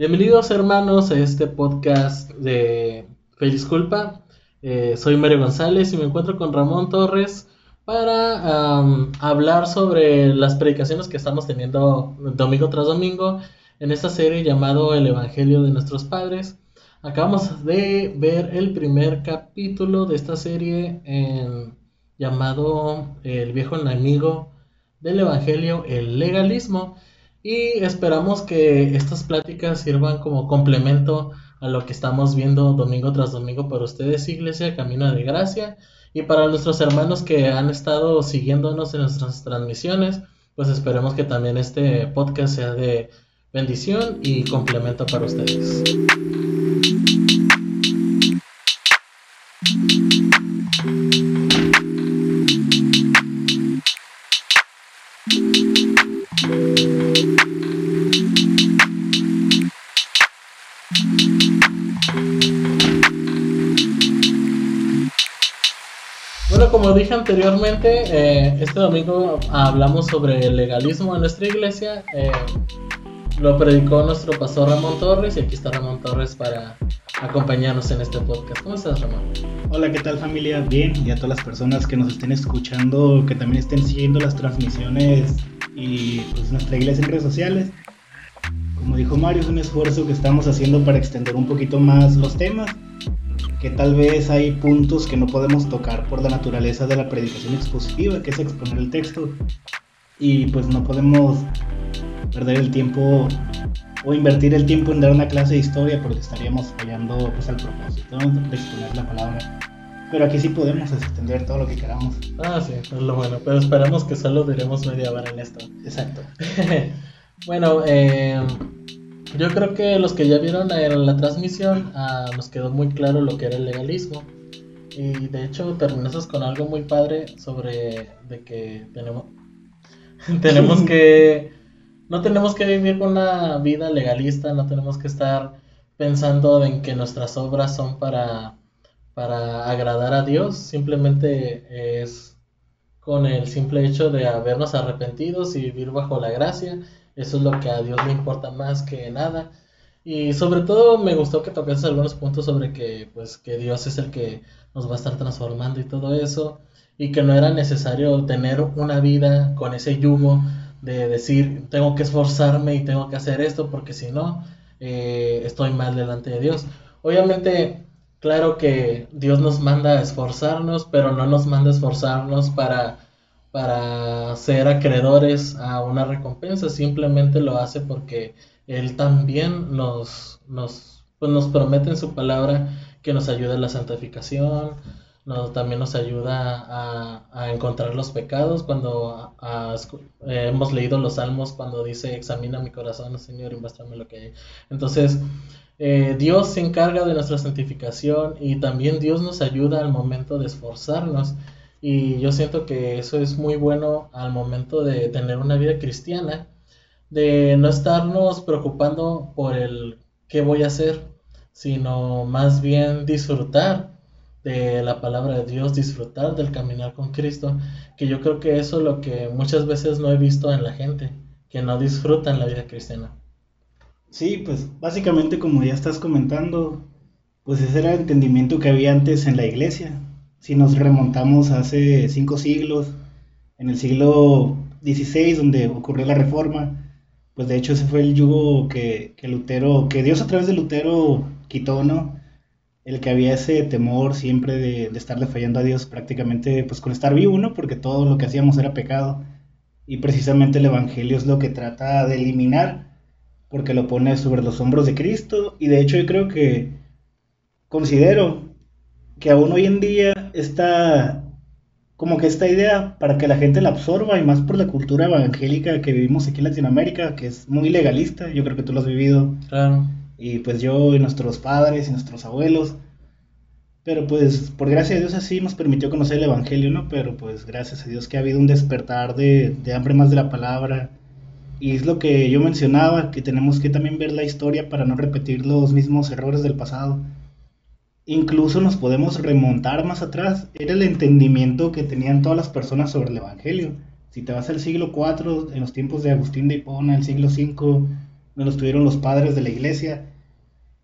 Bienvenidos hermanos a este podcast de Feliz Culpa. Eh, soy Mario González y me encuentro con Ramón Torres para hablar sobre las predicaciones que estamos teniendo domingo tras domingo en esta serie llamado El Evangelio de nuestros padres. Acabamos de ver el primer capítulo de esta serie llamado El viejo enemigo del Evangelio, el legalismo. Y esperamos que estas pláticas sirvan como complemento a lo que estamos viendo domingo tras domingo para ustedes, Iglesia, Camino de Gracia, y para nuestros hermanos que han estado siguiéndonos en nuestras transmisiones, pues esperemos que también este podcast sea de bendición y complemento para ustedes. Anteriormente, eh, este domingo hablamos sobre el legalismo en nuestra iglesia. Eh, lo predicó nuestro pastor Ramón Torres y aquí está Ramón Torres para acompañarnos en este podcast. ¿Cómo estás, Ramón? Hola, ¿qué tal familia? Bien, y a todas las personas que nos estén escuchando, que también estén siguiendo las transmisiones y pues nuestra iglesia en redes sociales. Como dijo Mario, es un esfuerzo que estamos haciendo para extender un poquito más los temas que tal vez hay puntos que no podemos tocar por la naturaleza de la predicación expositiva, que es exponer el texto, y pues no podemos perder el tiempo o invertir el tiempo en dar una clase de historia porque estaríamos fallando pues al propósito de exponer la palabra. Pero aquí sí podemos extender todo lo que queramos. Ah, sí, es lo bueno. Pero esperamos que solo diremos media hora en esto. Exacto. bueno, eh, yo creo que los que ya vieron la, transmisión nos quedó muy claro lo que era el legalismo. Y de hecho terminamos con algo muy padre sobre de que tenemos, tenemos que... No tenemos que vivir una vida legalista, no tenemos que estar pensando en que nuestras obras son para, para agradar a Dios, simplemente es con el simple hecho de habernos arrepentidos y vivir bajo la gracia eso es lo que a Dios le importa más que nada. Y sobre todo me gustó que tocases algunos puntos sobre que, pues, que Dios es el que nos va a estar transformando y todo eso. Y que no era necesario tener una vida con ese yugo de decir, tengo que esforzarme y tengo que hacer esto porque si no, eh, estoy mal delante de Dios. Obviamente, claro que Dios nos manda a esforzarnos, pero no nos manda a esforzarnos para para ser acreedores a una recompensa, simplemente lo hace porque Él también nos, nos, pues nos promete en su palabra que nos ayuda en la santificación, nos, también nos ayuda a, a encontrar los pecados cuando hemos leído los salmos cuando dice examina mi corazón, Señor, y muéstrame lo que hay. Entonces, eh, Dios se encarga de nuestra santificación y también Dios nos ayuda al momento de esforzarnos. Y yo siento que eso es muy bueno al momento de tener una vida cristiana, de no estarnos preocupando por el qué voy a hacer, sino más bien disfrutar de la palabra de Dios, disfrutar del caminar con Cristo, que yo creo que eso es lo que muchas veces no he visto en la gente, que no disfrutan la vida cristiana. Sí, pues básicamente como ya estás comentando, pues ese era el entendimiento que había antes en la iglesia, si nos remontamos hace cinco siglos, en el siglo XVI, donde ocurrió la reforma, pues de hecho ese fue el yugo que, Lutero, que Dios a través de Lutero quitó, ¿no? El que había ese temor siempre de, de, estarle fallando a Dios prácticamente pues con estar vivo, ¿no? Porque todo lo que hacíamos era pecado. Y precisamente el Evangelio es lo que trata de eliminar, porque lo pone sobre los hombros de Cristo. Y de hecho yo creo que considero que aún hoy en día está como que esta idea para que la gente la absorba y más por la cultura evangélica que vivimos aquí en Latinoamérica, que es muy legalista, yo creo que tú lo has vivido. Claro. Y pues yo y nuestros padres y nuestros abuelos. Pero pues por gracia de Dios así nos permitió conocer el Evangelio, ¿no? Pero pues gracias a Dios que ha habido un despertar de, de hambre más de la palabra. Y es lo que yo mencionaba, que tenemos que también ver la historia para no repetir los mismos errores del pasado incluso nos podemos remontar más atrás, era el entendimiento que tenían todas las personas sobre el Evangelio. Si te vas al siglo IV, en los tiempos de Agustín de Hipona, el siglo V, nos tuvieron los padres de la iglesia,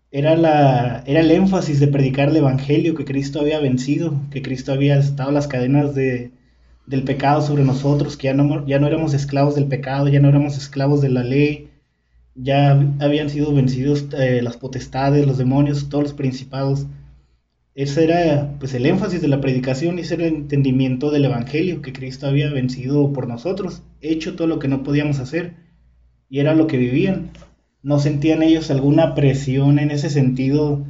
era, la, era el énfasis de predicar el Evangelio, que Cristo había vencido, que Cristo había estado las cadenas de, del pecado sobre nosotros, que ya no, ya no éramos esclavos del pecado, ya no éramos esclavos de la ley, ya habían sido vencidos eh, las potestades, los demonios, todos los principados. Ese era pues el énfasis de la predicación, ese era el entendimiento del Evangelio, que Cristo había vencido por nosotros, hecho todo lo que no podíamos hacer, y era lo que vivían. No sentían ellos alguna presión en ese sentido,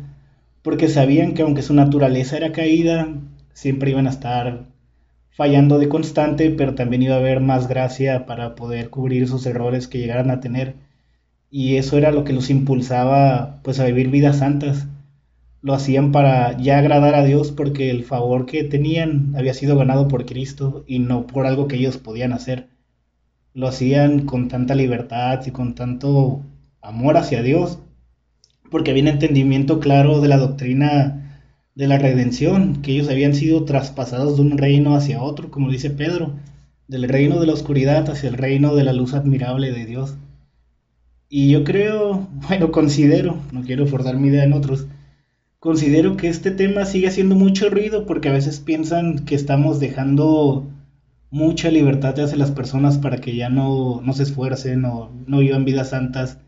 porque sabían que aunque su naturaleza era caída, siempre iban a estar fallando de constante, pero también iba a haber más gracia para poder cubrir esos errores que llegaran a tener. Y eso era lo que los impulsaba pues a vivir vidas santas. Lo hacían para ya agradar a Dios porque el favor que tenían había sido ganado por Cristo y no por algo que ellos podían hacer. Lo hacían con tanta libertad y con tanto amor hacia Dios porque había un entendimiento claro de la doctrina de la redención, que ellos habían sido traspasados de un reino hacia otro, como dice Pedro, del reino de la oscuridad hacia el reino de la luz admirable de Dios. Y yo creo, bueno, considero, no quiero forzar mi idea en otros, considero que este tema sigue haciendo mucho ruido porque a veces piensan que estamos dejando mucha libertad hacia las personas para que ya no, no se esfuercen o no vivan vidas santas.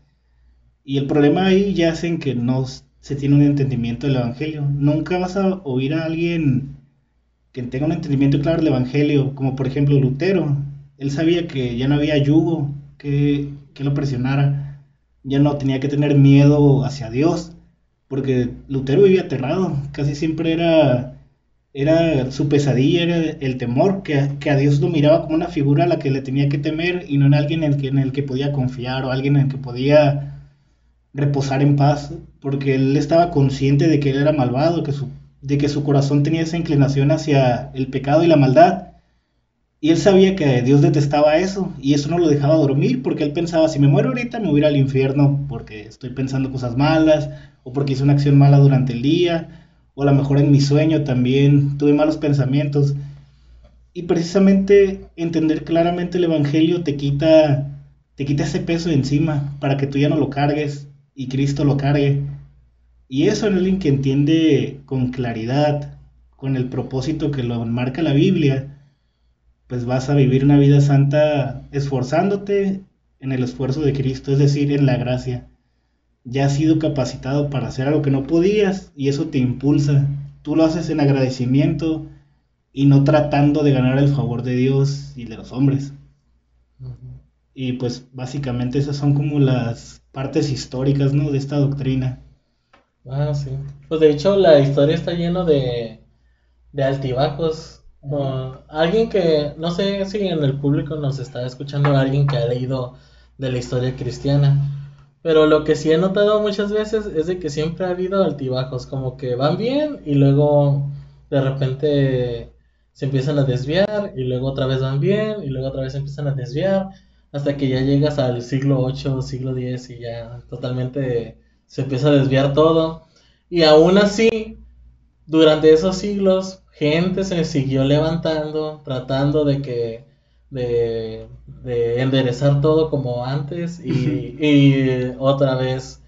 Y el problema ahí ya hacen que nos se tiene un entendimiento del Evangelio. Nunca vas a oír a alguien que tenga un entendimiento claro del Evangelio, como por ejemplo Lutero. Él sabía que ya no había yugo que, que lo presionara, ya no tenía que tener miedo hacia Dios, porque Lutero vivía aterrado, casi siempre era, era su pesadilla, era el temor, que, que, a Dios lo miraba como una figura a la que le tenía que temer y no en alguien en el que, en el que podía confiar o alguien en el que podía reposar en paz, porque él estaba consciente de que él era malvado, que su, de que su corazón tenía esa inclinación hacia el pecado y la maldad. Y él sabía que Dios detestaba eso, y eso no lo dejaba dormir, porque él pensaba, si me muero ahorita me voy al infierno porque estoy pensando cosas malas, o porque hice una acción mala durante el día, o a lo mejor en mi sueño también tuve malos pensamientos. Y precisamente entender claramente el Evangelio te quita, te quita ese peso de encima, para que tú ya no lo cargues, y Cristo lo cargue. Y eso en alguien que entiende con claridad, con el propósito que lo marca la Biblia, pues vas a vivir una vida santa esforzándote en el esfuerzo de Cristo, es decir, en la gracia. Ya has sido capacitado para hacer algo que no podías y eso te impulsa. Tú lo haces en agradecimiento y no tratando de ganar el favor de Dios y de los hombres. Y pues básicamente esas son como las partes históricas, ¿no? De esta doctrina. Ah, sí. Pues de hecho la historia está llena de, de altibajos. Alguien que, no sé si en el público nos está escuchando alguien que ha leído de la historia cristiana. Pero lo que sí he notado muchas veces es de que siempre ha habido altibajos, como que van bien y luego de repente se empiezan a desviar y luego otra vez van bien y luego otra vez empiezan a desviar hasta que ya llegas al siglo 8, siglo 10 y ya totalmente se empieza a desviar todo. Y aún así, durante esos siglos, gente se siguió levantando, tratando de que de, enderezar todo como antes y, y, otra vez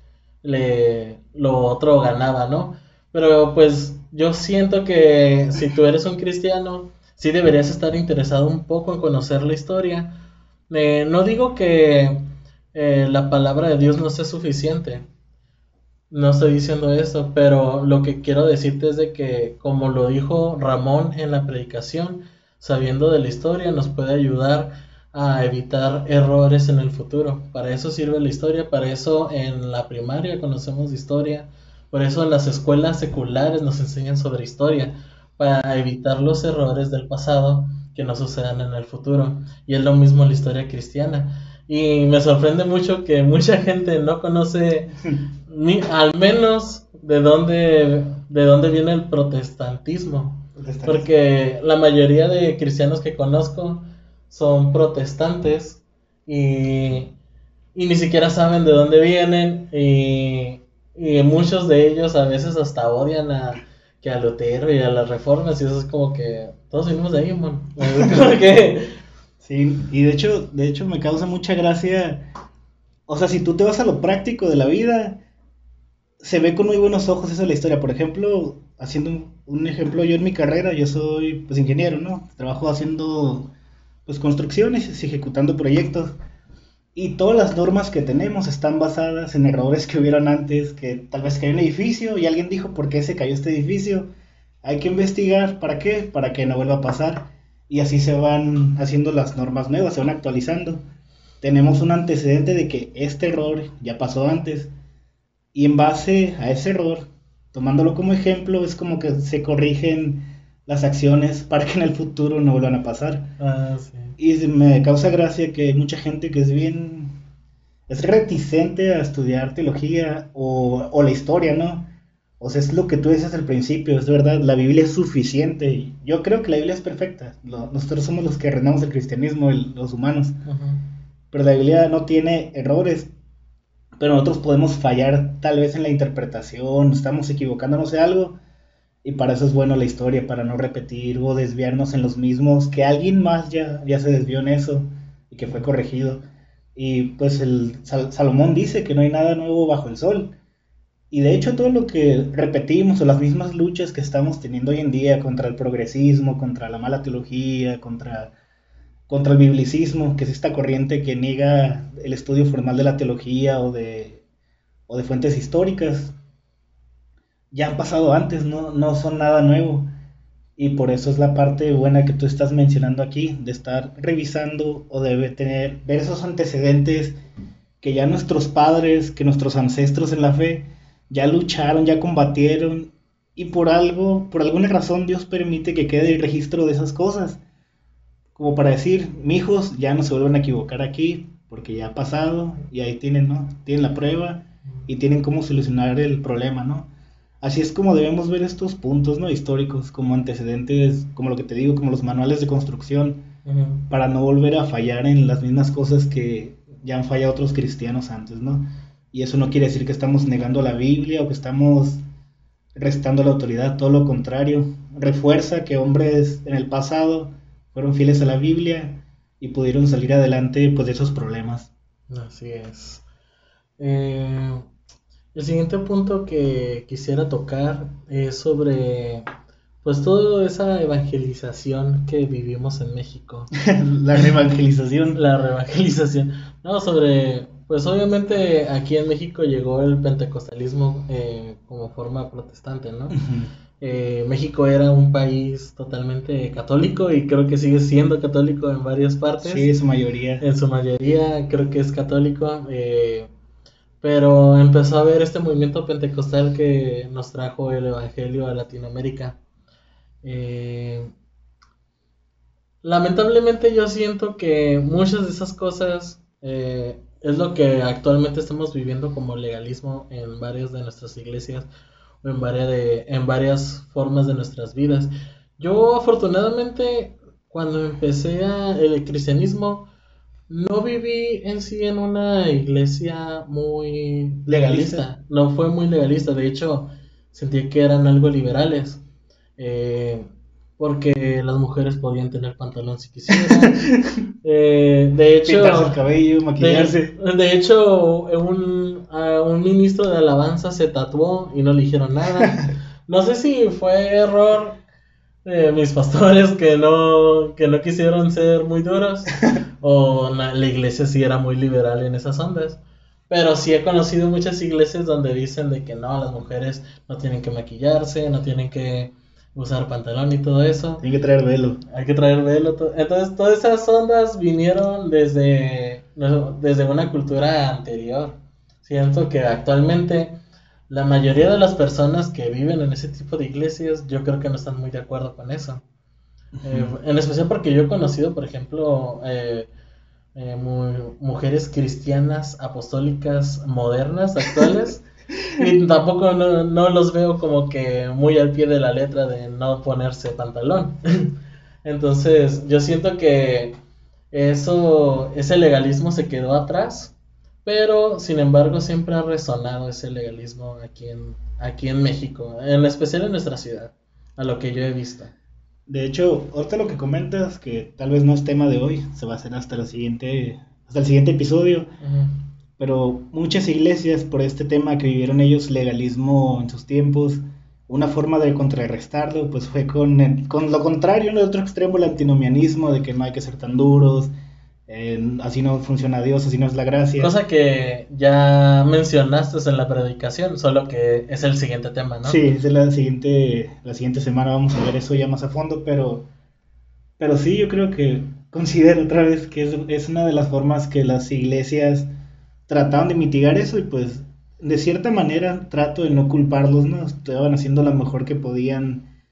le, lo otro ganaba, ¿no? Pero pues yo siento que si tú eres un cristiano, sí deberías estar interesado un poco en conocer la historia, eh, no digo que eh, la palabra de Dios no sea suficiente. No estoy diciendo eso, pero lo que quiero decirte es de que, como lo dijo Ramón en la predicación, sabiendo de la historia nos puede ayudar a evitar errores en el futuro. Para eso sirve la historia, para eso en la primaria conocemos historia, por eso en las escuelas seculares nos enseñan sobre historia, para evitar los errores del pasado que no sucedan en el futuro. Y es lo mismo la historia cristiana. Y me sorprende mucho que mucha gente no conoce ni, al menos de dónde, de dónde viene el protestantismo. Porque la mayoría de cristianos que conozco son protestantes y, y ni siquiera saben de dónde vienen y, y muchos de ellos a veces hasta odian a, que a Lutero y a las reformas y eso es como que todos venimos de ahí, man. Sí, y de hecho, de hecho me causa mucha gracia. o sea, si tú te vas a lo práctico de la vida, se ve con muy buenos ojos eso de la historia. Por ejemplo, haciendo un, ejemplo, yo en mi carrera, yo soy pues ingeniero, ¿no? Trabajo haciendo pues construcciones ejecutando proyectos. Y todas las normas que tenemos están basadas en errores que hubieron antes, que tal vez cayó un edificio y alguien dijo por qué se cayó este edificio. Hay que investigar, ¿para qué? Para que no vuelva a pasar. Y así se van haciendo las normas nuevas, se van actualizando. Tenemos un antecedente de que este error ya pasó antes. Y en base a ese error, tomándolo como ejemplo, es como que se corrigen las acciones para que en el futuro no vuelvan a pasar. Ah, sí. Y me causa gracia que hay mucha gente que es bien, es reticente a estudiar teología o, o la historia, ¿no? O sea, es lo que tú dices al principio, es verdad, la Biblia es suficiente. Yo creo que la Biblia es perfecta. nosotros somos los que reinamos el cristianismo, los humanos. Pero la Biblia no tiene errores. Pero nosotros podemos fallar tal vez en la interpretación, estamos equivocándonos de algo. Y para eso es bueno la historia, para no repetir o desviarnos en los mismos, que alguien más ya, ya se desvió en eso y que fue corregido. Y pues el Salomón dice que no hay nada nuevo bajo el sol. Y de hecho todo lo que repetimos o las mismas luchas que estamos teniendo hoy en día contra el progresismo, contra la mala teología, contra, contra el biblicismo, que es esta corriente que niega el estudio formal de la teología o de, o de fuentes históricas, ya han pasado antes, no, no son nada nuevo. Y por eso es la parte buena que tú estás mencionando aquí, de estar revisando o de tener, ver esos antecedentes que ya nuestros padres, que nuestros ancestros en la fe, ya lucharon, ya combatieron y por algo, por alguna razón Dios permite que quede el registro de esas cosas. Como para decir, mi hijos ya no se vuelven a equivocar aquí porque ya ha pasado y ahí tienen, ¿no? Tienen la prueba y tienen cómo solucionar el problema, ¿no? Así es como debemos ver estos puntos, ¿no? Históricos como antecedentes, como lo que te digo, como los manuales de construcción, para no volver a fallar en las mismas cosas que ya han fallado otros cristianos antes, ¿no? Y eso no quiere decir que estamos negando la Biblia o que estamos restando la autoridad, todo lo contrario. Refuerza que hombres en el pasado fueron fieles a la Biblia y pudieron salir adelante pues, de esos problemas. Así es. Eh, el siguiente punto que quisiera tocar es sobre pues toda esa evangelización que vivimos en México. la reevangelización. La reevangelización. No, sobre pues obviamente aquí en México llegó el pentecostalismo eh, como forma protestante, ¿no? Eh, México era un país totalmente católico y creo que sigue siendo católico en varias partes. Sí, en su mayoría. En su mayoría creo que es católico. Eh, pero empezó a haber este movimiento pentecostal que nos trajo el Evangelio a Latinoamérica. lamentablemente yo siento que muchas de esas cosas es lo que actualmente estamos viviendo como legalismo en varias de nuestras iglesias en varias, de, en varias formas de nuestras vidas. Yo afortunadamente cuando empecé el cristianismo no viví en sí en una iglesia muy legalista, no fue muy legalista, de hecho sentí que eran algo liberales. Eh, porque las mujeres podían tener pantalón si quisieran. Eh, de hecho, el cabello, maquillarse. De, hecho, un, un ministro de alabanza se tatuó y no le dijeron nada. No sé si fue error de mis pastores que no, que no quisieron ser muy duros o la, la iglesia sí era muy liberal en esas ondas. Pero sí he conocido muchas iglesias donde dicen de que no, las mujeres no tienen que maquillarse, no tienen que usar pantalón y todo eso. Hay que traer velo. Hay que traer velo. Entonces, todas esas ondas vinieron desde, desde una cultura anterior. Siento que actualmente la mayoría de las personas que viven en ese tipo de iglesias, yo creo que no están muy de acuerdo con eso. Eh, en especial porque yo he conocido, por ejemplo, eh, eh, mujeres cristianas apostólicas modernas, actuales. Y tampoco no, los veo como que muy al pie de la letra de no ponerse pantalón. Entonces, yo siento que eso, ese legalismo se quedó atrás, pero sin embargo siempre ha resonado ese legalismo aquí en, aquí en México, en especial en nuestra ciudad, a lo que yo he visto. De hecho, ahorita lo que comentas, que tal vez no es tema de hoy, se va a hacer hasta el siguiente, hasta el siguiente episodio. Pero muchas iglesias por este tema que vivieron ellos legalismo en sus tiempos, una forma de contrarrestarlo pues fue con, con lo contrario en el otro extremo el antinomianismo de que no hay que ser tan duros, eh, así no funciona Dios, así no es la gracia. Cosa que ya mencionaste en la predicación, solo que es el siguiente tema, ¿no? Sí, es la siguiente, la siguiente semana vamos a ver eso ya más a fondo, pero, pero sí, yo creo que considero otra vez que es, es una de las formas que las iglesias trataban de mitigar eso y pues de cierta manera trato de no culparlos, ¿no? Estaban haciendo lo mejor que podían,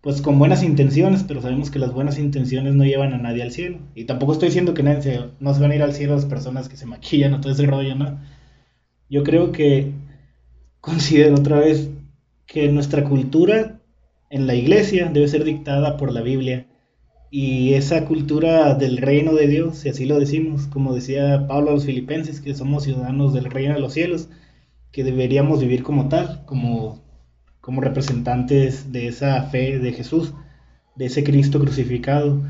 pues con buenas intenciones, pero sabemos que las buenas intenciones no llevan a nadie al cielo. Y tampoco estoy diciendo que nadie se, no se van a ir al cielo las personas que se maquillan o todo ese rollo, ¿no? Yo creo que considero otra vez que nuestra cultura en la iglesia debe ser dictada por la Biblia y esa cultura del reino de Dios, si así lo decimos, como decía Pablo a los filipenses, que somos ciudadanos del reino de los cielos, que deberíamos vivir como tal, como, como representantes de esa fe de Jesús, de ese Cristo crucificado.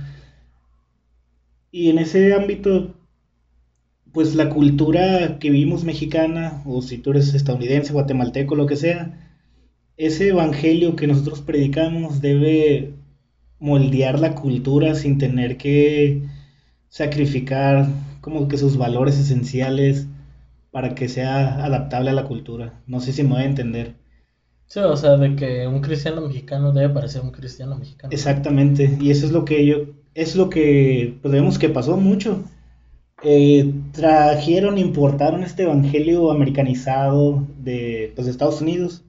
Y en ese ámbito, pues la cultura que vivimos mexicana, o si tú eres estadounidense, guatemalteco, lo que sea, ese evangelio que nosotros predicamos debe moldear la cultura sin tener que sacrificar como que sus valores esenciales para que sea adaptable a la cultura. No sé si me voy a entender. Sí, o sea, de que un cristiano mexicano debe parecer un cristiano mexicano. Exactamente, y eso es lo que yo, es lo que pues vemos que pasó mucho. Eh, trajeron, importaron este evangelio americanizado de, pues, de Estados Unidos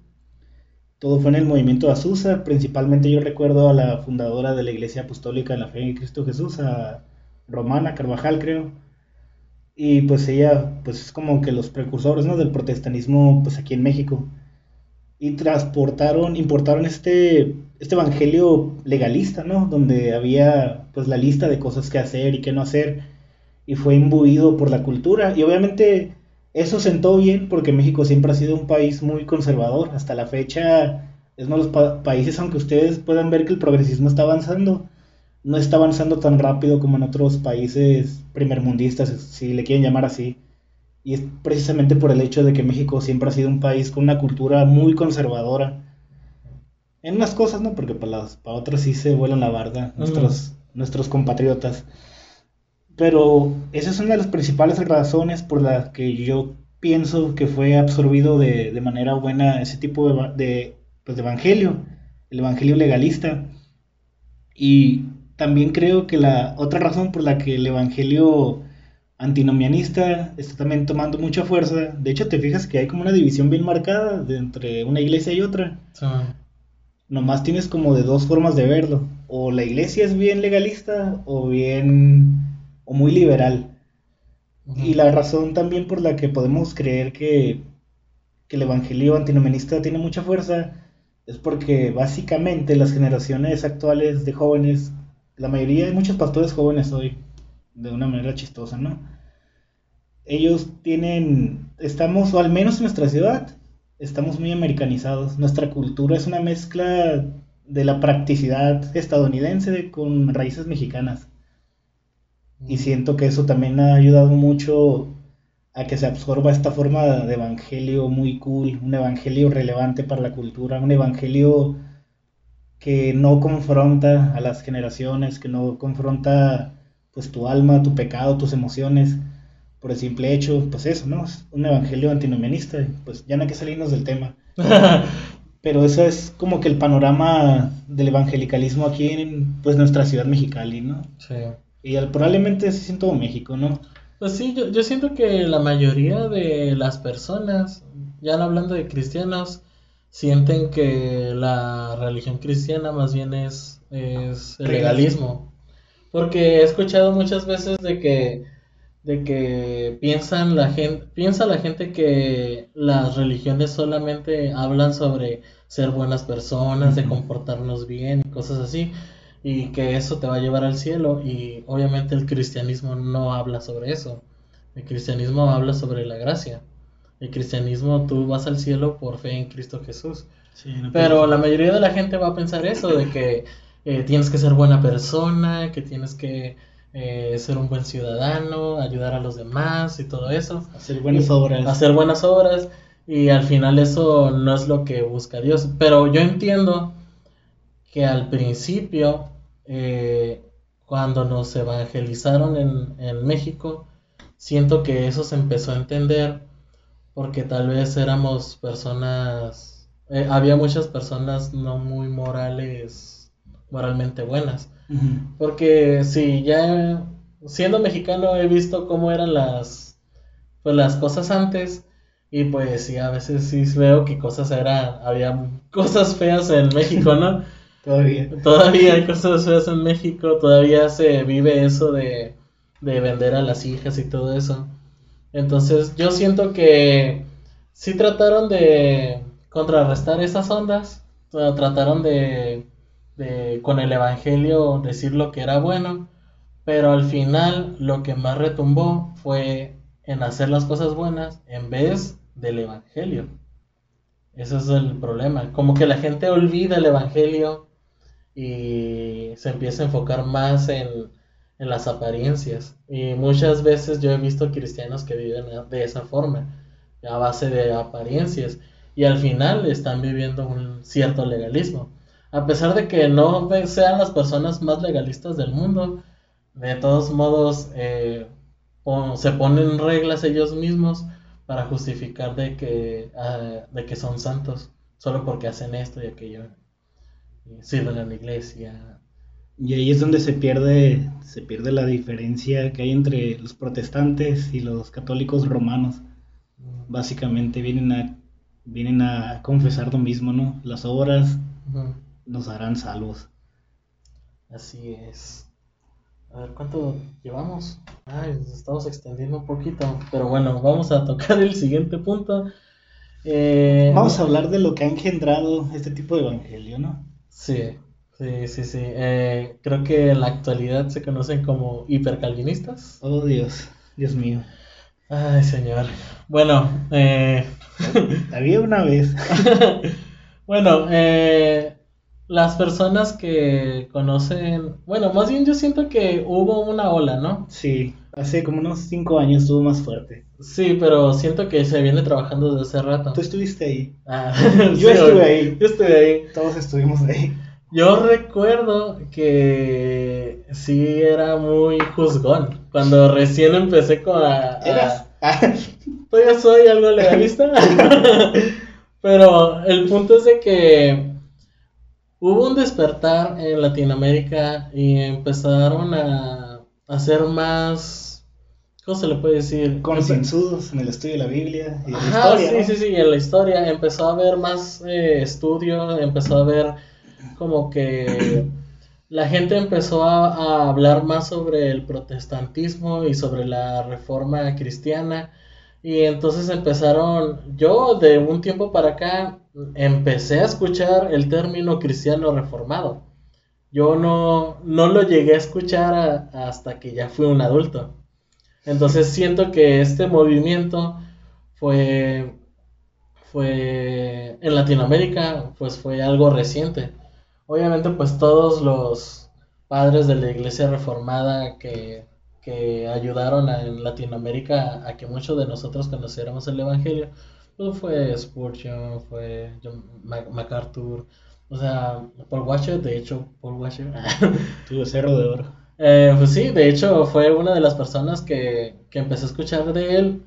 todo fue en el movimiento de Azusa, principalmente yo recuerdo a la fundadora de la Iglesia Apostólica de la Fe en Cristo Jesús, a Romana Carvajal creo, y pues ella pues es como que los precursores ¿no? del protestantismo pues aquí en México, y transportaron, importaron este, este evangelio legalista, ¿no? Donde había pues la lista de cosas que hacer y qué no hacer, y fue imbuido por la cultura, y obviamente eso sentó bien porque México siempre ha sido un país muy conservador. Hasta la fecha es uno de los países, aunque ustedes puedan ver que el progresismo está avanzando, no está avanzando tan rápido como en otros países primermundistas, si le quieren llamar así. Y es precisamente por el hecho de que México siempre ha sido un país con una cultura muy conservadora. En unas cosas, ¿no? Porque para, las, para otras sí se vuelan la barda nuestros, nuestros compatriotas. Pero esa es una de las principales razones por las que yo pienso que fue absorbido de, de manera buena ese tipo de, de, pues, de evangelio, el evangelio legalista. Y también creo que la otra razón por la que el evangelio antinomianista está también tomando mucha fuerza, de hecho te fijas que hay como una división bien marcada entre una iglesia y otra. Nomás tienes como de dos formas de verlo, o la iglesia es bien legalista o bien o muy liberal. Y la razón también por la que podemos creer que, el evangelio antinomianista tiene mucha fuerza es porque básicamente las generaciones actuales de jóvenes, la mayoría, hay muchos pastores jóvenes hoy, de una manera chistosa, ¿no? Ellos tienen, estamos, o al menos en nuestra ciudad, estamos muy americanizados. Nuestra cultura es una mezcla de la practicidad estadounidense con raíces mexicanas. Y siento que eso también ha ayudado mucho a que se absorba esta forma de evangelio muy cool, un evangelio relevante para la cultura, un evangelio que no confronta a las generaciones, que no confronta pues tu alma, tu pecado, tus emociones, por el simple hecho, pues eso, ¿no? Es un evangelio antinomianista, pues ya no hay que salirnos del tema. Pero eso es como que el panorama del evangelicalismo aquí en pues nuestra ciudad mexicali, ¿no? Sí. Y probablemente así en todo México, ¿no? Pues sí, yo, yo siento que la mayoría de las personas, ya no hablando de cristianos, sienten que la religión cristiana más bien es, es el legalismo. Porque he escuchado muchas veces de que de que piensan la gente piensa la gente que las religiones solamente hablan sobre ser buenas personas, de comportarnos bien y cosas así, y que eso te va a llevar al cielo y obviamente el cristianismo no habla sobre eso. El cristianismo habla sobre la gracia. El cristianismo tú vas al cielo por fe en Cristo Jesús. Pero la mayoría de la gente va a pensar eso, de que eh, tienes que ser buena persona, que tienes que eh, ser un buen ciudadano, ayudar a los demás y todo eso. Hacer buenas obras. Hacer buenas obras y al final eso no es lo que busca Dios. Pero yo entiendo que al principio, eh, cuando nos evangelizaron en, en México, siento que eso se empezó a entender porque tal vez éramos personas, eh, había muchas personas no muy morales, moralmente buenas. Porque si ya siendo mexicano he visto cómo eran las, pues, las cosas antes y pues sí, a veces sí veo que cosas eran, había cosas feas en México, ¿no? todavía. Todavía hay cosas feas en México, todavía se vive eso de de vender a las hijas y todo eso. Entonces yo siento que sí trataron de contrarrestar esas ondas, trataron de, de con el Evangelio decir lo que era bueno, pero al final lo que más retumbó fue en hacer las cosas buenas en vez del Evangelio. Ese es el problema. Como que la gente olvida el Evangelio y se empieza a enfocar más en, en las apariencias. Y muchas veces yo he visto cristianos que viven de esa forma, a base de apariencias, y al final están viviendo un cierto legalismo. A pesar de que no sean las personas más legalistas del mundo, de todos modos eh, se ponen reglas ellos mismos para justificar de que, ah, de que son santos, solo porque hacen esto y aquello. Sirven en la iglesia, y ahí es donde se pierde, se pierde la diferencia que hay entre los protestantes y los católicos romanos. Básicamente vienen a, vienen a confesar lo mismo, ¿no? Las obras nos harán salvos. Así es. A ver, ¿cuánto llevamos? Ay, nos estamos extendiendo un poquito. Pero bueno, vamos a tocar el siguiente punto. Eh, vamos a hablar de lo que ha engendrado este tipo de evangelio, ¿no? Sí. Sí, sí, sí. Eh, creo que en la actualidad se conocen como hipercalvinistas. Oh, Dios, Dios mío. Ay, señor. Bueno, eh... había una vez. bueno, eh, las personas que conocen, bueno, más bien yo siento que hubo una ola, ¿no? Sí, hace como unos cinco años estuvo más fuerte. Sí, pero siento que se viene trabajando desde hace rato. Tú estuviste ahí. Ah, yo estuve ahí. Yo estuve ahí. Todos estuvimos ahí. Yo recuerdo que sí era muy juzgón. Cuando recién empecé con a, Todavía soy algo legalista. Pero el punto es de que hubo un despertar en Latinoamérica y empezaron a hacer más. ¿Cómo se le puede decir? Concienzudos en el estudio de la Biblia y la historia. Sí, sí, sí, en la historia empezó a haber más eh, estudio, empezó a haber como que la gente empezó a, hablar más sobre el protestantismo y sobre la reforma cristiana. Y entonces empezaron, yo de un tiempo para acá empecé a escuchar el término cristiano reformado. Yo no, no lo llegué a escuchar hasta que ya fui un adulto. Entonces siento que este movimiento fue, fue en Latinoamérica, pues fue algo reciente obviamente pues todos los padres de la iglesia reformada que, ayudaron en Latinoamérica a que muchos de nosotros conociéramos el Evangelio, pues fue Spurgeon, fue MacArthur, o sea, Paul Washer, de hecho, Paul Washer. Tuvo cerro de oro. Eh, pues sí, de hecho fue una de las personas que, que empecé a escuchar de él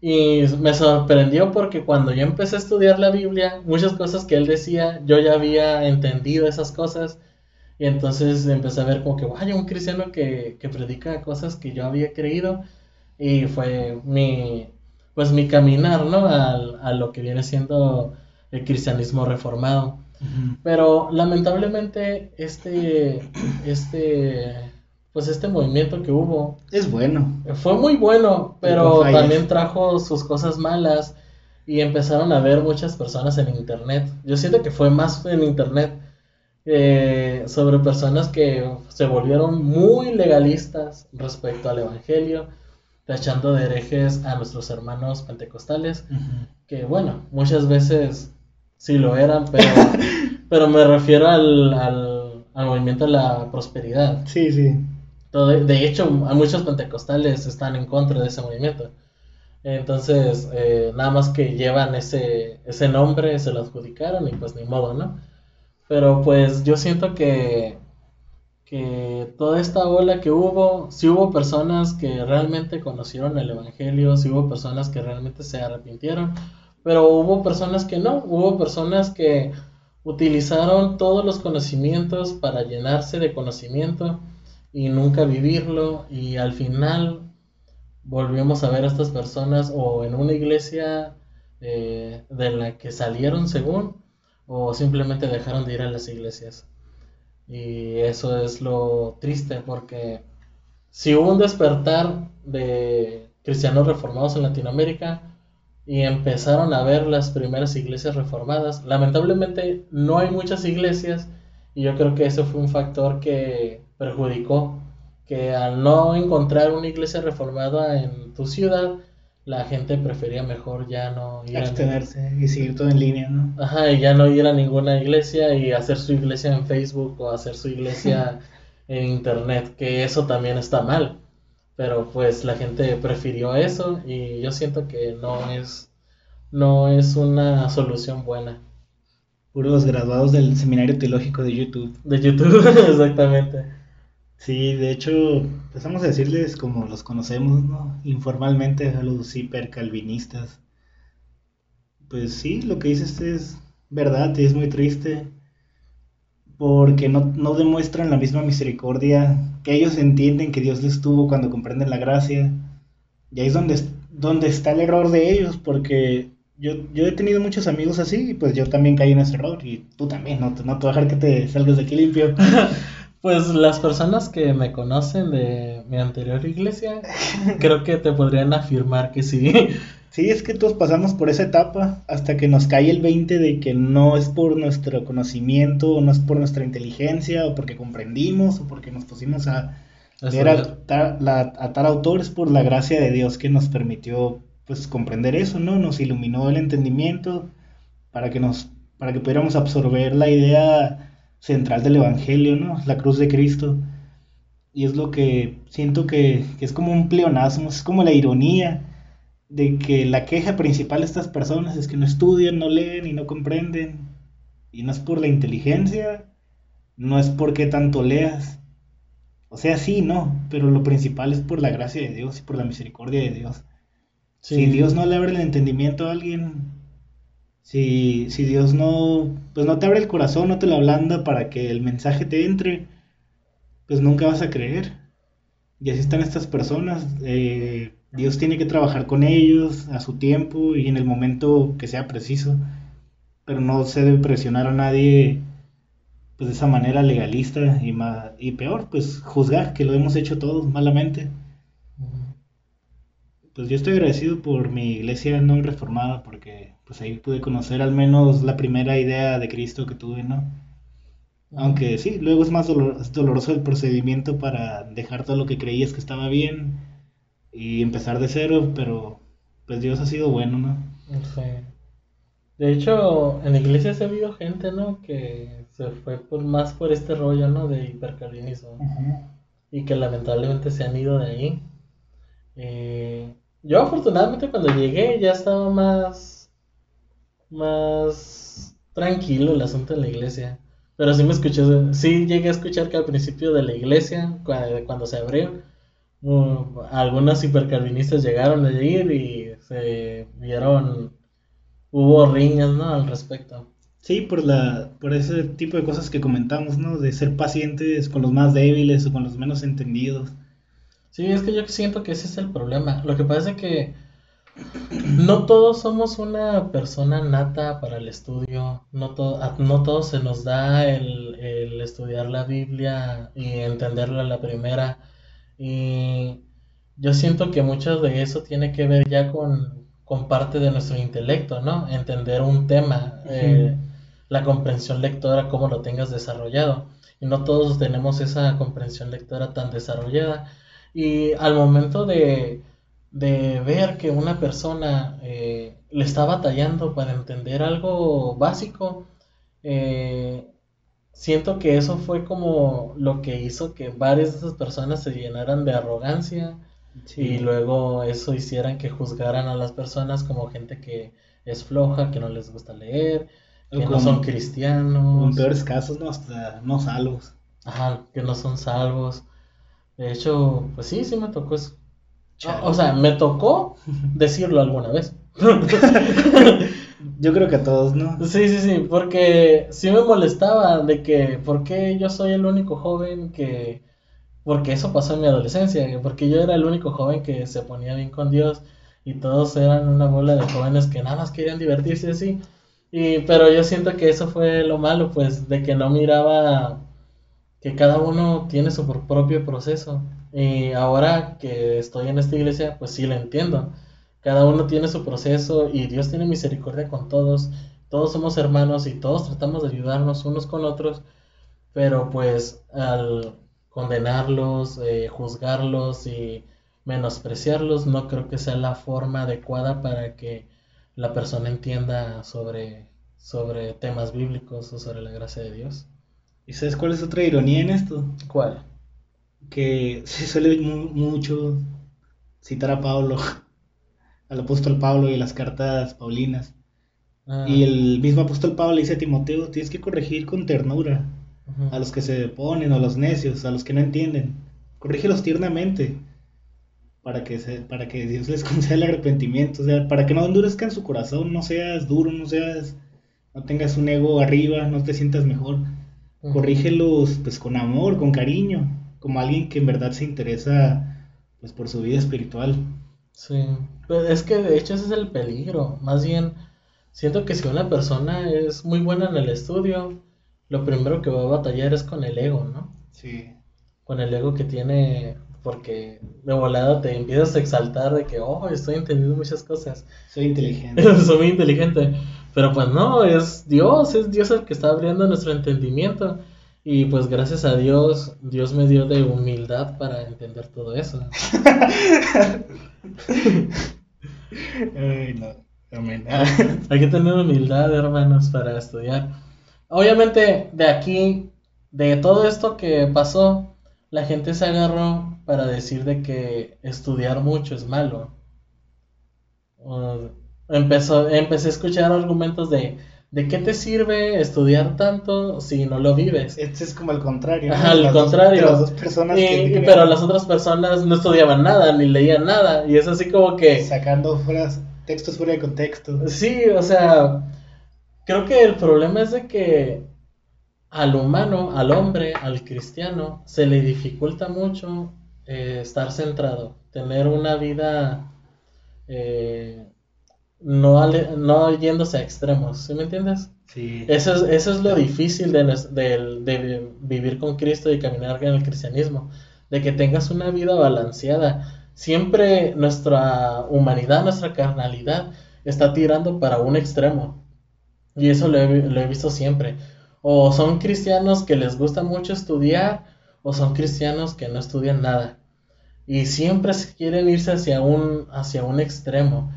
y me sorprendió porque cuando yo empecé a estudiar la Biblia, muchas cosas que él decía, yo ya había entendido esas cosas. Y entonces empecé a ver como que, vaya, un cristiano que, que predica cosas que yo había creído. Y fue mi, pues mi caminar, ¿no? A, a lo que viene siendo el cristianismo reformado. Pero lamentablemente este, este pues este movimiento que hubo. Es bueno. Fue muy bueno, pero también trajo sus cosas malas y empezaron a ver muchas personas en internet. Yo siento que fue más en internet eh, sobre personas que se volvieron muy legalistas respecto al Evangelio, tachando de herejes a nuestros hermanos pentecostales, que bueno, muchas veces sí lo eran, pero, pero me refiero al, al, al movimiento de la prosperidad. Sí, sí De hecho, muchos pentecostales están en contra de ese movimiento. Entonces, eh, nada más que llevan ese, ese nombre, se lo adjudicaron y pues ni modo, ¿no? Pero pues yo siento que, que toda esta ola que hubo, si hubo personas que realmente conocieron el Evangelio, si hubo personas que realmente se arrepintieron, pero hubo personas que no, hubo personas que utilizaron todos los conocimientos para llenarse de conocimiento y nunca vivirlo y al final volvimos a ver a estas personas o en una iglesia eh, de la que salieron según o simplemente dejaron de ir a las iglesias. Y eso es lo triste porque si hubo un despertar de cristianos reformados en Latinoamérica y empezaron a ver las primeras iglesias reformadas, lamentablemente no hay muchas iglesias y yo creo que eso fue un factor que perjudicó que al no encontrar una iglesia reformada en tu ciudad, la gente prefería mejor ya no ir abstenerse y seguir todo en línea, ¿no? Ajá, y ya no ir a ninguna iglesia y hacer su iglesia en Facebook o hacer su iglesia en internet, que eso también está mal. Pero pues la gente prefirió eso y yo siento que no es no es una solución buena. Puros graduados del seminario teológico de YouTube. De YouTube, exactamente. Sí, de hecho, empezamos a decirles como los conocemos, ¿no? Informalmente a los hipercalvinistas. Pues sí, lo que dices es verdad y es muy triste porque no, no, demuestran la misma misericordia que ellos entienden que Dios les tuvo cuando comprenden la gracia. Y ahí es donde, donde está el error de ellos, porque yo, yo he tenido muchos amigos así y pues yo también caí en ese error y tú también, no, no te voy a dejar que te salgas de aquí limpio. Pues las personas que me conocen de mi anterior iglesia, creo que te podrían afirmar que sí. Sí, es que todos pasamos por esa etapa hasta que nos cae el 20 de que no es por nuestro conocimiento, o no es por nuestra inteligencia, o porque comprendimos, o porque nos pusimos a leer a, a tal autor, es por la gracia de Dios que nos permitió pues comprender eso, ¿no? Nos iluminó el entendimiento para que nos para que pudiéramos absorber la idea central del Evangelio, ¿no? La cruz de Cristo. Y es lo que siento que, es como un pleonasmo, es como la ironía de que la queja principal de estas personas es que no estudian, no leen y no comprenden. Y no es por la inteligencia, no es porque tanto leas. O sea, sí, no, pero lo principal es por la gracia de Dios y por la misericordia de Dios. Si Dios no le abre el entendimiento a alguien, si, si Dios no, pues no te abre el corazón, no te lo ablanda para que el mensaje te entre, pues nunca vas a creer. Y así están estas personas. Eh, Dios tiene que trabajar con ellos a su tiempo y en el momento que sea preciso. Pero no se debe presionar a nadie pues de esa manera legalista y, y peor, pues juzgar, que lo hemos hecho todos malamente. Pues yo estoy agradecido por mi iglesia no reformada porque pues ahí pude conocer al menos la primera idea de Cristo que tuve, ¿no? Aunque sí, luego es más doloroso el procedimiento para dejar todo lo que creías que estaba bien y empezar de cero, pero pues Dios ha sido bueno, ¿no? Sí. De hecho, en iglesias he habido gente, ¿no? Que se fue por más por este rollo, ¿no? De hipercalvinismo. Y que lamentablemente se han ido de ahí. Eh, yo afortunadamente cuando llegué ya estaba más más tranquilo el asunto de la iglesia. Pero sí me escuché, sí llegué a escuchar que al principio de la iglesia, cuando, se abrió, algunos hipercalvinistas llegaron a ir y se vieron, hubo riñas, ¿no? Al respecto. Sí, por la, por ese tipo de cosas que comentamos, ¿no? De ser pacientes con los más débiles o con los menos entendidos. Sí, es que yo siento que ese es el problema. Lo que pasa es que no todos somos una persona nata para el estudio, no, no todos se nos da el, estudiar la Biblia y entenderla a la primera. Y yo siento que mucho de eso tiene que ver ya con, parte de nuestro intelecto, ¿no? Entender un tema, eh, la comprensión lectora, cómo lo tengas desarrollado. Y no todos tenemos esa comprensión lectora tan desarrollada. Y al momento de de ver que una persona eh, le está batallando para entender algo básico, eh, siento que eso fue como lo que hizo que varias de esas personas se llenaran de arrogancia y luego eso hicieran que juzgaran a las personas como gente que es floja, que no les gusta leer, que no son cristianos. En peores casos, no, hasta no salvos. Ajá, que no son salvos. De hecho, pues sí, sí me tocó eso. O sea, me tocó decirlo alguna vez. Yo creo que a todos, ¿no? Sí, sí, sí, porque sí me molestaba de que, ¿por qué yo soy el único joven que... Porque eso pasó en mi adolescencia, porque yo era el único joven que se ponía bien con Dios y todos eran una bola de jóvenes que nada más querían divertirse así. Y, pero yo siento que eso fue lo malo, pues, de que no miraba que cada uno tiene su propio proceso. Y ahora que estoy en esta iglesia, pues sí lo entiendo. Cada uno tiene su proceso y Dios tiene misericordia con todos. Todos somos hermanos y todos tratamos de ayudarnos unos con otros. Pero pues al condenarlos, eh, juzgarlos y menospreciarlos, no creo que sea la forma adecuada para que la persona entienda sobre, sobre temas bíblicos o sobre la gracia de Dios. ¿Y sabes cuál es otra ironía en esto? ¿Cuál? Que se suele mucho citar a Pablo, al apóstol Pablo y las cartas paulinas. Ah. Y el mismo apóstol Pablo le dice a Timoteo, tienes que corregir con ternura a los que se ponen, a los necios, a los que no entienden. Corrígelos tiernamente para que, se, para que Dios les conceda el arrepentimiento, o sea, para que no endurezcan su corazón, no seas duro, no seas, no tengas un ego arriba, no te sientas mejor. Corrígelos pues con amor, con cariño, como alguien que en verdad se interesa pues por su vida espiritual. Sí, pues es que de hecho ese es el peligro, más bien siento que si una persona es muy buena en el estudio, lo primero que va a batallar es con el ego, ¿no? Sí. Con el ego que tiene porque de volada te empiezas a exaltar de que, oh, estoy entendiendo muchas cosas. Soy inteligente. Soy muy inteligente. Pero pues no, es Dios, es Dios el que está abriendo nuestro entendimiento. Y pues gracias a Dios, Dios me dio de humildad para entender todo eso. Ay, no. Hay que tener humildad, hermanos, para estudiar. Obviamente, de aquí, de todo esto que pasó, la gente se agarró para decir de que estudiar mucho es malo. Empezó, empecé a escuchar argumentos de ¿de qué te sirve estudiar tanto si no lo vives? Este es como el contrario. al contrario. pero las otras personas no estudiaban nada, ni leían nada. Y es así como que... Sacando fuera, textos fuera de contexto. Sí, o sea, creo que el problema es de que al humano, al hombre, al cristiano, se le dificulta mucho eh, estar centrado, tener una vida eh, no, no yéndose a extremos, ¿sí me entiendes? Sí. Eso es, eso es lo difícil de, de, vivir con Cristo y caminar en el cristianismo, de que tengas una vida balanceada. Siempre nuestra humanidad, nuestra carnalidad está tirando para un extremo. Y eso lo he visto siempre o son cristianos que les gusta mucho estudiar o son cristianos que no estudian nada. Y siempre quieren irse hacia un, hacia un extremo.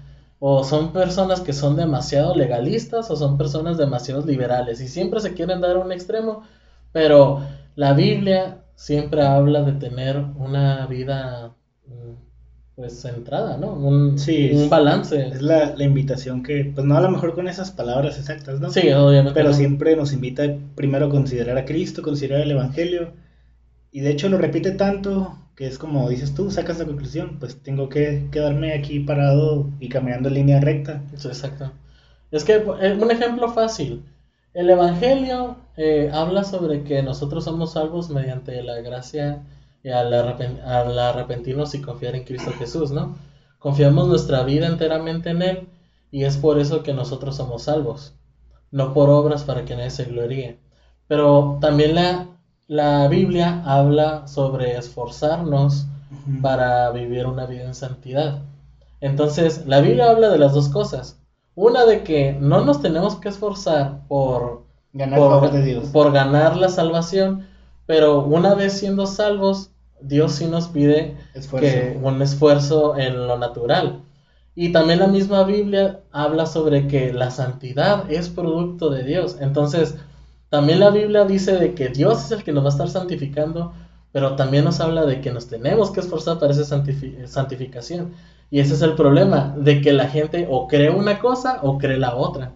O son personas que son demasiado legalistas o son personas demasiado liberales. Y siempre se quieren dar un extremo. Pero la Biblia siempre habla de tener una vida pues centrada, ¿no? Un, sí, un balance. Es la, la, invitación que, pues no a lo mejor con esas palabras exactas, ¿no? Sí, obviamente. Pero siempre nos invita primero a considerar a Cristo, considerar el Evangelio. Y de hecho lo repite tanto que es como dices tú, sacas la conclusión, pues tengo que quedarme aquí parado y caminando en línea recta. Exacto. Es que eh, un ejemplo fácil. El Evangelio eh, habla sobre que nosotros somos salvos mediante la gracia y al, arrepentirnos y confiar en Cristo Jesús, ¿no? Confiamos nuestra vida enteramente en Él y es por eso que nosotros somos salvos, no por obras para que nadie se gloríe. Pero también la, la Biblia habla sobre esforzarnos para vivir una vida en santidad. Entonces, la Biblia habla de las dos cosas. Una de que no nos tenemos que esforzar por ganar, por ganar la salvación, pero una vez siendo salvos, Dios sí nos pide que un esfuerzo en lo natural. Y también la misma Biblia habla sobre que la santidad es producto de Dios. Entonces, también la Biblia dice de que Dios es el que nos va a estar santificando, pero también nos habla de que nos tenemos que esforzar para esa santificación. Y ese es el problema, de que la gente o cree una cosa o cree la otra.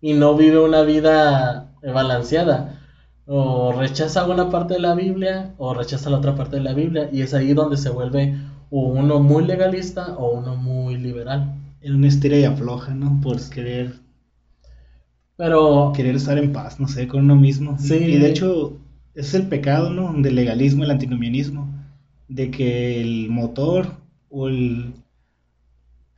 Y no vive una vida balanceada. O rechaza una parte de la Biblia o rechaza la otra parte de la Biblia. Y es ahí donde se vuelve uno muy legalista o uno muy liberal. En una estira y afloja, ¿no? Por querer pero. Querer estar en paz, no sé, con uno mismo. Sí. Y de hecho, es el pecado, ¿no? Del legalismo, el antinomianismo. De que el motor o el,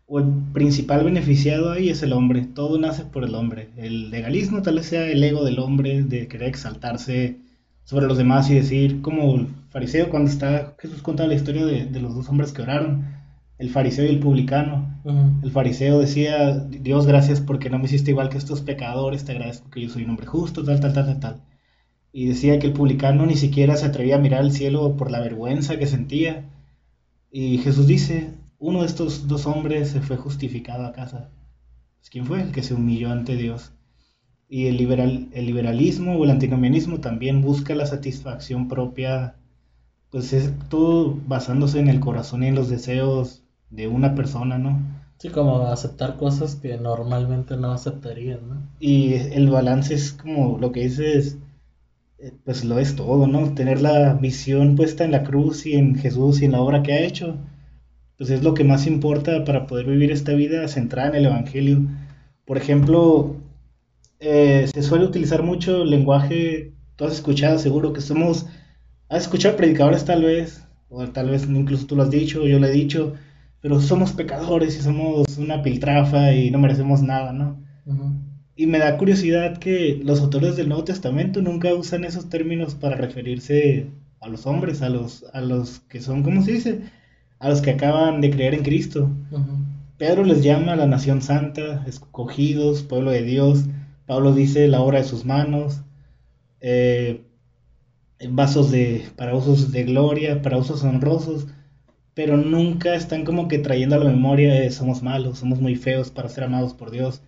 o el principal beneficiado ahí es el hombre. Todo nace por el hombre. El legalismo tal vez sea el ego del hombre de querer exaltarse sobre los demás y decir, como el fariseo cuando está, Jesús cuenta la historia de, de los dos hombres que oraron el fariseo y el publicano. El fariseo decía, Dios, gracias porque no me hiciste igual que estos pecadores, te agradezco que yo soy un hombre justo, tal, tal, tal, tal, tal. Y decía que el publicano ni siquiera se atrevía a mirar al cielo por la vergüenza que sentía. Y Jesús dice, uno de estos dos hombres se fue justificado a casa. ¿Quién fue? El que se humilló ante Dios. Y el, liberal, el liberalismo o el antinomianismo también busca la satisfacción propia, pues es todo basándose en el corazón y en los deseos de una persona, ¿no? Sí, como aceptar cosas que normalmente no aceptarían, ¿no? Y el balance es como lo que dices, eh, pues lo es todo, ¿no? Tener la visión puesta en la cruz y en Jesús y en la obra que ha hecho, pues es lo que más importa para poder vivir esta vida centrada en el Evangelio. Por ejemplo, eh, se suele utilizar mucho el lenguaje, tú has escuchado seguro que somos, has escuchado predicadores tal vez, o tal vez incluso tú lo has dicho, yo lo he dicho, pero somos pecadores y somos una piltrafa y no merecemos nada, ¿no? Y me da curiosidad que los autores del Nuevo Testamento nunca usan esos términos para referirse a los hombres, a los, a los que son, ¿cómo se dice? A los que acaban de creer en Cristo. Pedro les llama la nación santa, escogidos, pueblo de Dios. Pablo dice la obra de sus manos, eh, vasos de, para usos de gloria, para usos honrosos pero nunca están como que trayendo a la memoria somos malos, somos muy feos para ser amados por Dios.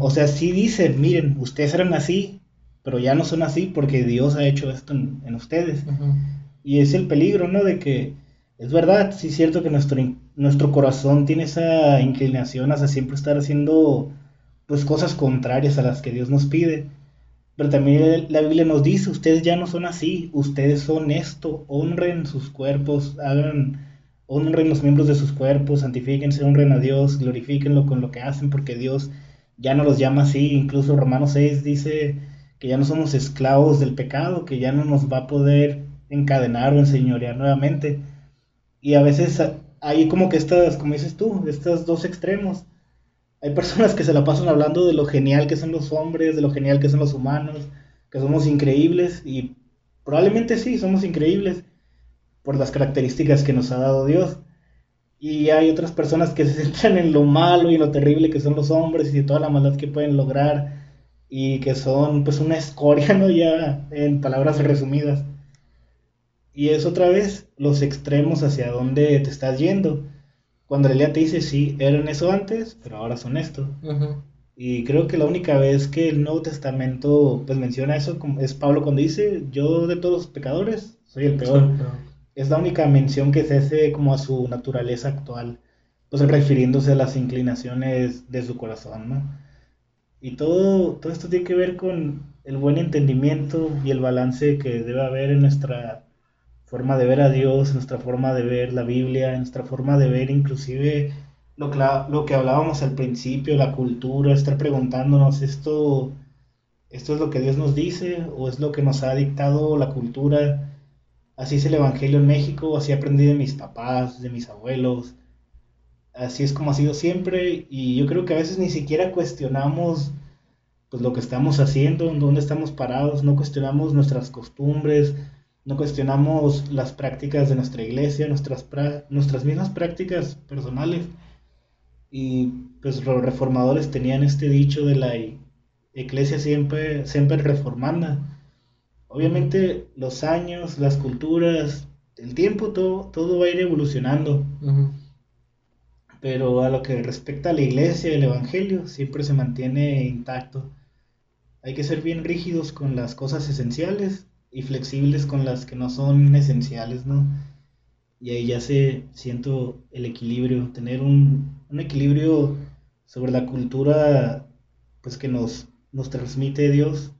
O sea, sí dicen, miren, ustedes eran así, pero ya no son así porque Dios ha hecho esto en, ustedes. Y es el peligro, ¿no? De que es verdad, sí es cierto que nuestro, nuestro corazón tiene esa inclinación hacia siempre estar haciendo pues cosas contrarias a las que Dios nos pide. Pero también la Biblia nos dice, ustedes ya no son así, ustedes son esto, honren sus cuerpos, hagan, honren los miembros de sus cuerpos, santifíquense, honren a Dios, glorifíquenlo con lo que hacen, porque Dios ya no los llama así, incluso Romanos 6 dice que ya no somos esclavos del pecado, que ya no nos va a poder encadenar o enseñorear nuevamente. Y a veces hay como que estas, como dices tú, estos dos extremos hay personas que se la pasan hablando de lo genial que son los hombres, de lo genial que son los humanos, que somos increíbles y probablemente sí, somos increíbles por las características que nos ha dado Dios. Y hay otras personas que se centran en lo malo y lo terrible que son los hombres y toda la maldad que pueden lograr y que son pues una escoria, ¿no? Ya en palabras resumidas. Y es otra vez los extremos hacia dónde te estás yendo cuando Elia te dice, sí, eran eso antes, pero ahora son esto. Y creo que la única vez que el Nuevo Testamento pues menciona eso es Pablo cuando dice, yo de todos los pecadores soy el peor. Es la única mención que se hace como a su naturaleza actual, pues refiriéndose a las inclinaciones de su corazón, ¿no? Y todo, todo esto tiene que ver con el buen entendimiento y el balance que debe haber en nuestra forma de ver a Dios, nuestra forma de ver la Biblia, nuestra forma de ver inclusive lo que, hablábamos al principio, la cultura, estar preguntándonos esto, esto es lo que Dios nos dice o es lo que nos ha dictado la cultura. Así es el Evangelio en México, así aprendí de mis papás, de mis abuelos. Así es como ha sido siempre y yo creo que a veces ni siquiera cuestionamos pues lo que estamos haciendo, dónde estamos parados, no cuestionamos nuestras costumbres, no cuestionamos las prácticas de nuestra iglesia, nuestras, nuestras mismas prácticas personales. Y pues los reformadores tenían este dicho de la iglesia siempre, siempre reformanda. Obviamente los años, las culturas, el tiempo, todo, todo va a ir evolucionando. Pero a lo que respecta a la iglesia, el evangelio, siempre se mantiene intacto. hay que ser bien rígidos con las cosas esenciales y flexibles con las que no son esenciales, ¿no? Y ahí ya se siento el equilibrio, tener un, un equilibrio sobre la cultura pues que nos, nos transmite Dios,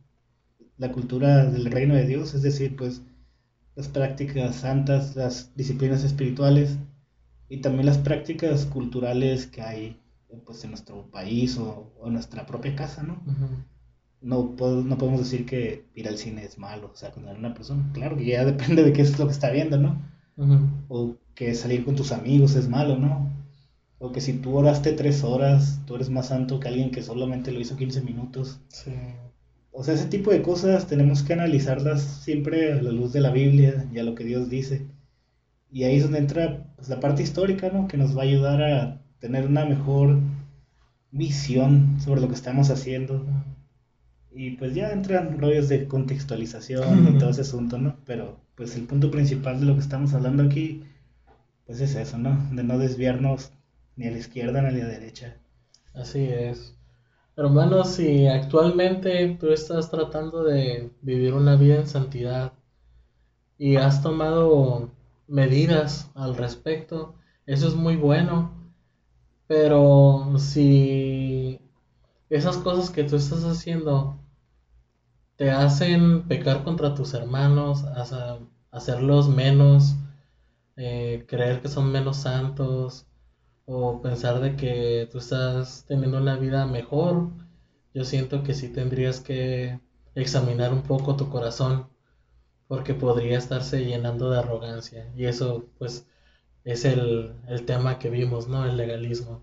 la cultura del reino de Dios, es decir, pues las prácticas santas, las disciplinas espirituales y también las prácticas culturales que hay pues en nuestro país o, en nuestra propia casa, ¿no? No, no podemos decir que ir al cine es malo, o sea, condenar a una persona. Claro que ya depende de qué es lo que está viendo, ¿no? O que salir con tus amigos es malo, ¿no? O que si tú oraste tres horas, tú eres más santo que alguien que solamente lo hizo 15 minutos. Sí. O sea, ese tipo de cosas tenemos que analizarlas siempre a la luz de la Biblia y a lo que Dios dice. Y ahí es donde entra pues, la parte histórica, ¿no? Que nos va a ayudar a tener una mejor visión sobre lo que estamos haciendo. Y pues ya entran rollos de contextualización y todo ese asunto, ¿no? Pero pues el punto principal de lo que estamos hablando aquí, pues es eso, ¿no? De no desviarnos ni a la izquierda ni a la derecha. Así es. Hermano, si actualmente tú estás tratando de vivir una vida en santidad y has tomado medidas al respecto, eso es muy bueno. Pero si esas cosas que tú estás haciendo te hacen pecar contra tus hermanos, hacerlos menos, eh, creer que son menos santos o pensar de que tú estás teniendo una vida mejor, yo siento que sí tendrías que examinar un poco tu corazón porque podría estarse llenando de arrogancia y eso pues es el, tema que vimos, ¿no? El legalismo.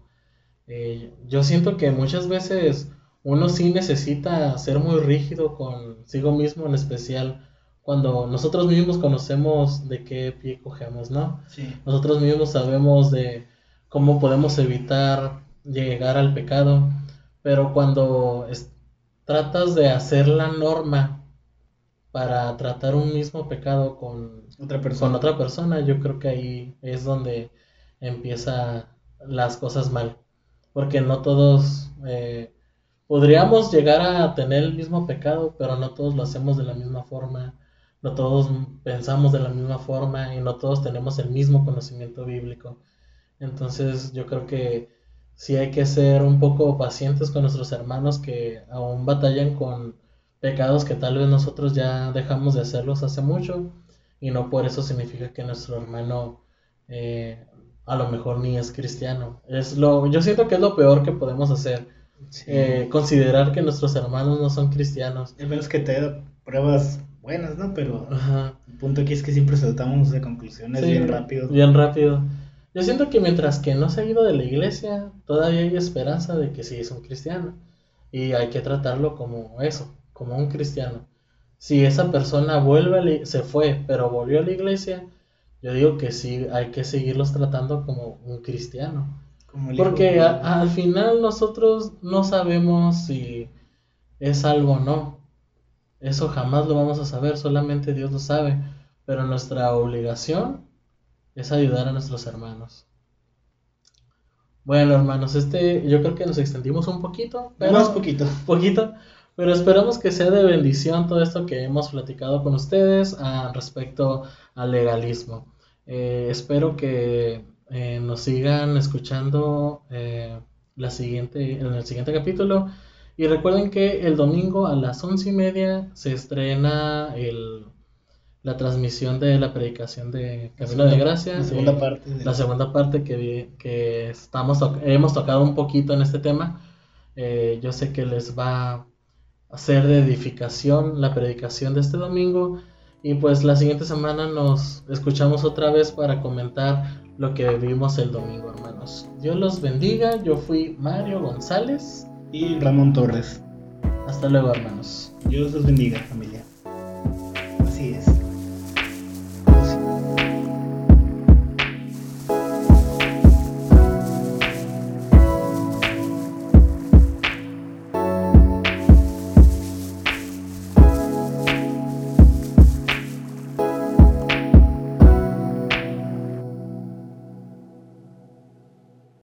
Eh, yo siento que muchas veces uno sí necesita ser muy rígido consigo mismo, en especial cuando nosotros mismos conocemos de qué pie cogemos, ¿no? Sí. Nosotros mismos sabemos de cómo podemos evitar llegar al pecado, pero cuando tratas de hacer la norma para tratar un mismo pecado con otra persona, con otra persona yo creo que ahí es donde empieza las cosas mal, porque no todos eh, podríamos llegar a tener el mismo pecado, pero no todos lo hacemos de la misma forma, no todos pensamos de la misma forma y no todos tenemos el mismo conocimiento bíblico. Entonces yo creo que sí hay que ser un poco pacientes con nuestros hermanos que aún batallan con pecados que tal vez nosotros ya dejamos de hacerlos hace mucho y no por eso significa que nuestro hermano eh, a lo mejor ni es cristiano. Es lo, yo siento que es lo peor que podemos hacer eh, considerar que nuestros hermanos no son cristianos. Es menos que te dé pruebas buenas, ¿no? Pero el punto aquí es que siempre saltamos de conclusiones bien rápido. Bien rápido. Yo siento que mientras que no se ha ido de la iglesia, todavía hay esperanza de que sí es un cristiano. Y hay que tratarlo como eso, como un cristiano. Si esa persona vuelve, se fue, pero volvió a la iglesia, yo digo que sí, hay que seguirlos tratando como un cristiano. Porque al final nosotros no sabemos si es algo o no. Eso jamás lo vamos a saber, solamente Dios lo sabe. Pero nuestra obligación es ayudar a nuestros hermanos. Bueno, hermanos, este yo creo que nos extendimos un poquito, pero más poquito, poquito, pero esperamos que sea de bendición todo esto que hemos platicado con ustedes a, respecto al legalismo. Eh, espero que eh, nos sigan escuchando eh, la siguiente, en el siguiente capítulo. Y recuerden que el domingo a las once y media se estrena el, la transmisión de la predicación de Camino de Gracia. La segunda parte. La segunda parte que, que estamos hemos tocado un poquito en este tema. Eh, yo sé que les va a ser de edificación la predicación de este domingo. Y pues la siguiente semana nos escuchamos otra vez para comentar lo que vimos el domingo, hermanos. Dios los bendiga. Yo fui Mario González. Y Ramón Torres. Hasta luego, hermanos. Dios los bendiga, familia.